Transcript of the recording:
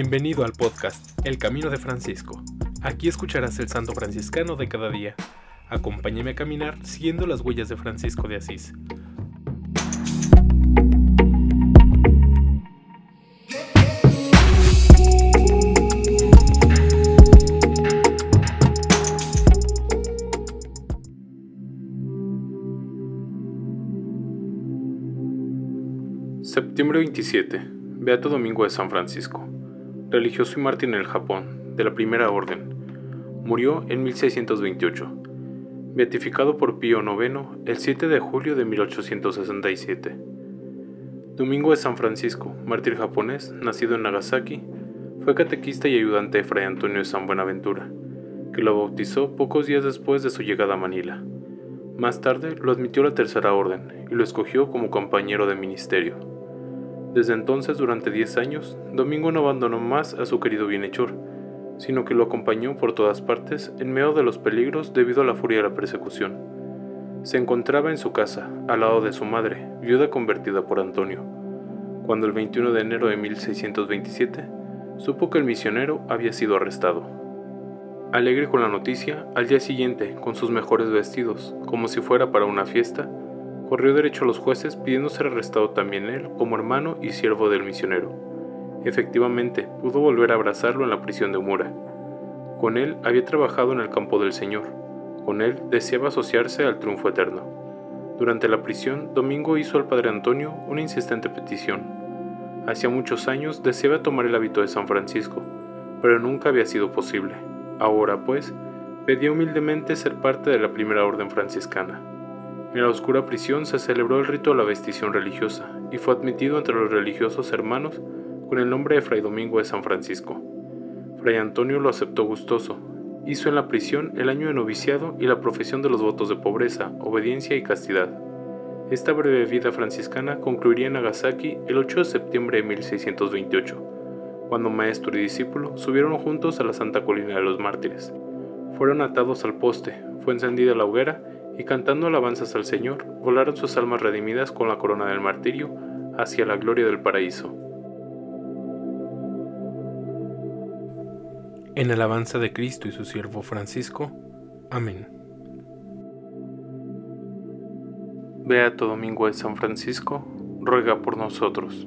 Bienvenido al podcast El Camino de Francisco. Aquí escucharás el santo franciscano de cada día. Acompáñame a caminar siguiendo las huellas de Francisco de Asís. Septiembre 27. Beato Domingo de San Francisco. Religioso y mártir en el Japón, de la Primera Orden. Murió en 1628. Beatificado por Pío IX el 7 de julio de 1867. Domingo de San Francisco, mártir japonés, nacido en Nagasaki, fue catequista y ayudante de Fray Antonio de San Buenaventura, que lo bautizó pocos días después de su llegada a Manila. Más tarde lo admitió la Tercera Orden y lo escogió como compañero de ministerio. Desde entonces, durante 10 años, Domingo no abandonó más a su querido bienhechor, sino que lo acompañó por todas partes en medio de los peligros debido a la furia de la persecución. Se encontraba en su casa, al lado de su madre, viuda convertida por Antonio, cuando el 21 de enero de 1627 supo que el misionero había sido arrestado. Alegre con la noticia, al día siguiente, con sus mejores vestidos, como si fuera para una fiesta, corrió derecho a los jueces pidiendo ser arrestado también él como hermano y siervo del misionero. Efectivamente, pudo volver a abrazarlo en la prisión de Mura. Con él había trabajado en el campo del Señor. Con él deseaba asociarse al triunfo eterno. Durante la prisión, Domingo hizo al padre Antonio una insistente petición. Hacía muchos años deseaba tomar el hábito de San Francisco, pero nunca había sido posible. Ahora, pues, pedía humildemente ser parte de la primera orden franciscana. En la oscura prisión se celebró el rito de la vestición religiosa y fue admitido entre los religiosos hermanos con el nombre de Fray Domingo de San Francisco. Fray Antonio lo aceptó gustoso. Hizo en la prisión el año de noviciado y la profesión de los votos de pobreza, obediencia y castidad. Esta breve vida franciscana concluiría en Nagasaki el 8 de septiembre de 1628, cuando maestro y discípulo subieron juntos a la Santa Colina de los Mártires. Fueron atados al poste, fue encendida la hoguera y cantando alabanzas al Señor, volaron sus almas redimidas con la corona del martirio hacia la gloria del paraíso. En alabanza de Cristo y su siervo Francisco. Amén. Beato Domingo de San Francisco, ruega por nosotros.